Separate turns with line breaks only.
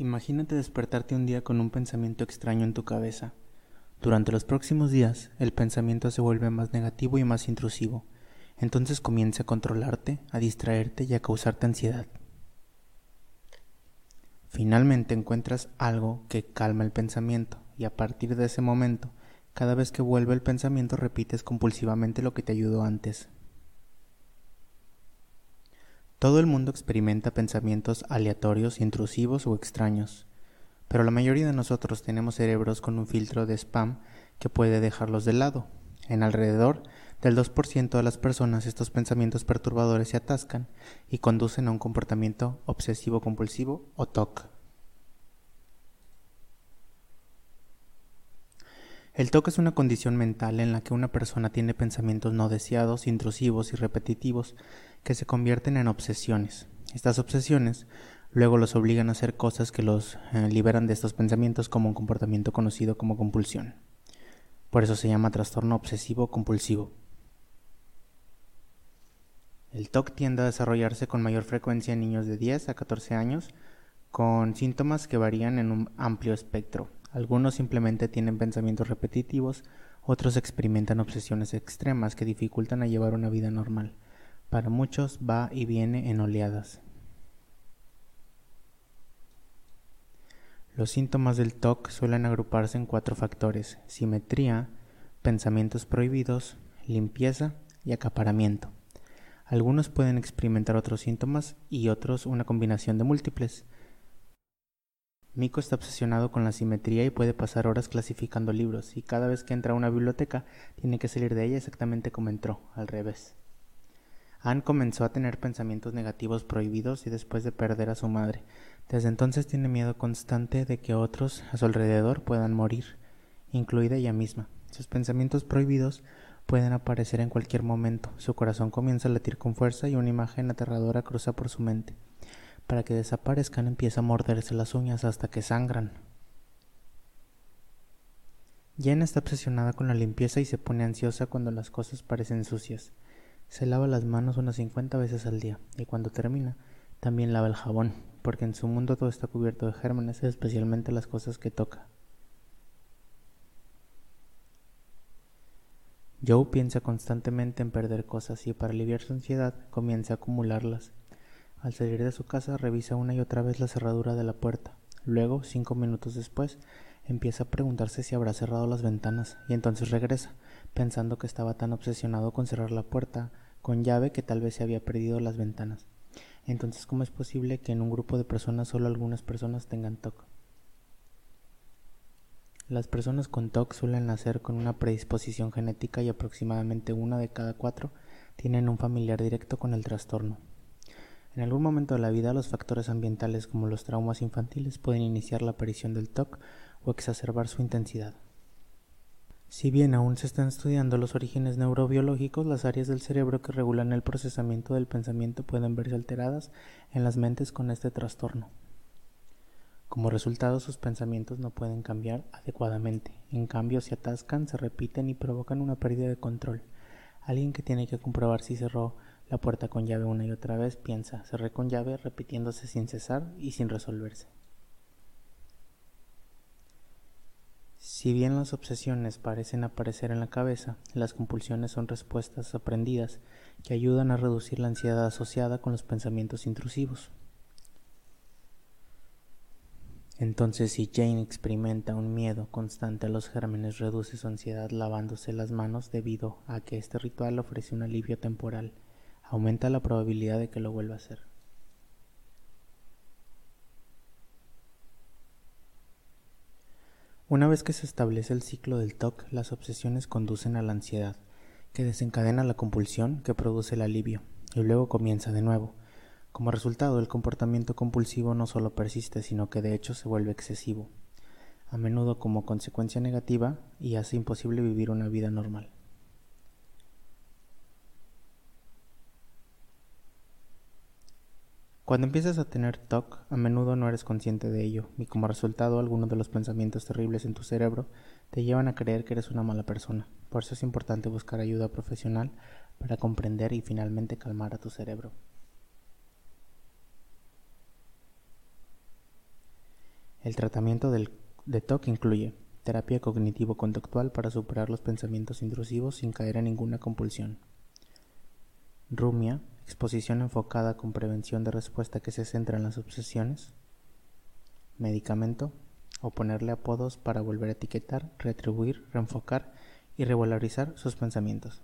Imagínate despertarte un día con un pensamiento extraño en tu cabeza. Durante los próximos días, el pensamiento se vuelve más negativo y más intrusivo. Entonces comienza a controlarte, a distraerte y a causarte ansiedad. Finalmente encuentras algo que calma el pensamiento y a partir de ese momento, cada vez que vuelve el pensamiento repites compulsivamente lo que te ayudó antes. Todo el mundo experimenta pensamientos aleatorios, intrusivos o extraños, pero la mayoría de nosotros tenemos cerebros con un filtro de spam que puede dejarlos de lado. En alrededor del 2% de las personas estos pensamientos perturbadores se atascan y conducen a un comportamiento obsesivo compulsivo o TOC. El TOC es una condición mental en la que una persona tiene pensamientos no deseados, intrusivos y repetitivos que se convierten en obsesiones. Estas obsesiones luego los obligan a hacer cosas que los eh, liberan de estos pensamientos como un comportamiento conocido como compulsión. Por eso se llama trastorno obsesivo compulsivo. El TOC tiende a desarrollarse con mayor frecuencia en niños de 10 a 14 años, con síntomas que varían en un amplio espectro, algunos simplemente tienen pensamientos repetitivos, otros experimentan obsesiones extremas que dificultan a llevar una vida normal. Para muchos va y viene en oleadas. Los síntomas del TOC suelen agruparse en cuatro factores, simetría, pensamientos prohibidos, limpieza y acaparamiento. Algunos pueden experimentar otros síntomas y otros una combinación de múltiples. Miko está obsesionado con la simetría y puede pasar horas clasificando libros, y cada vez que entra a una biblioteca tiene que salir de ella exactamente como entró, al revés. Anne comenzó a tener pensamientos negativos prohibidos y después de perder a su madre. Desde entonces tiene miedo constante de que otros a su alrededor puedan morir, incluida ella misma. Sus pensamientos prohibidos pueden aparecer en cualquier momento. Su corazón comienza a latir con fuerza y una imagen aterradora cruza por su mente. Para que desaparezcan empieza a morderse las uñas hasta que sangran. Jen está obsesionada con la limpieza y se pone ansiosa cuando las cosas parecen sucias. Se lava las manos unas 50 veces al día y cuando termina también lava el jabón, porque en su mundo todo está cubierto de gérmenes, especialmente las cosas que toca. Joe piensa constantemente en perder cosas y para aliviar su ansiedad comienza a acumularlas. Al salir de su casa revisa una y otra vez la cerradura de la puerta. Luego, cinco minutos después, empieza a preguntarse si habrá cerrado las ventanas y entonces regresa, pensando que estaba tan obsesionado con cerrar la puerta con llave que tal vez se había perdido las ventanas. Entonces, ¿cómo es posible que en un grupo de personas solo algunas personas tengan TOC? Las personas con TOC suelen nacer con una predisposición genética y aproximadamente una de cada cuatro tienen un familiar directo con el trastorno. En algún momento de la vida, los factores ambientales como los traumas infantiles pueden iniciar la aparición del TOC o exacerbar su intensidad. Si bien aún se están estudiando los orígenes neurobiológicos, las áreas del cerebro que regulan el procesamiento del pensamiento pueden verse alteradas en las mentes con este trastorno. Como resultado, sus pensamientos no pueden cambiar adecuadamente. En cambio, se atascan, se repiten y provocan una pérdida de control. Alguien que tiene que comprobar si cerró la puerta con llave una y otra vez piensa, cerré con llave repitiéndose sin cesar y sin resolverse. Si bien las obsesiones parecen aparecer en la cabeza, las compulsiones son respuestas aprendidas que ayudan a reducir la ansiedad asociada con los pensamientos intrusivos. Entonces, si Jane experimenta un miedo constante a los gérmenes, reduce su ansiedad lavándose las manos debido a que este ritual ofrece un alivio temporal aumenta la probabilidad de que lo vuelva a hacer. Una vez que se establece el ciclo del TOC, las obsesiones conducen a la ansiedad, que desencadena la compulsión que produce el alivio, y luego comienza de nuevo. Como resultado, el comportamiento compulsivo no solo persiste, sino que de hecho se vuelve excesivo, a menudo como consecuencia negativa y hace imposible vivir una vida normal. Cuando empiezas a tener TOC, a menudo no eres consciente de ello, y como resultado algunos de los pensamientos terribles en tu cerebro te llevan a creer que eres una mala persona. Por eso es importante buscar ayuda profesional para comprender y finalmente calmar a tu cerebro. El tratamiento del, de TOC incluye terapia cognitivo-conductual para superar los pensamientos intrusivos sin caer en ninguna compulsión. Rumia, exposición enfocada con prevención de respuesta que se centra en las obsesiones. Medicamento, o ponerle apodos para volver a etiquetar, retribuir, reenfocar y revalorizar sus pensamientos.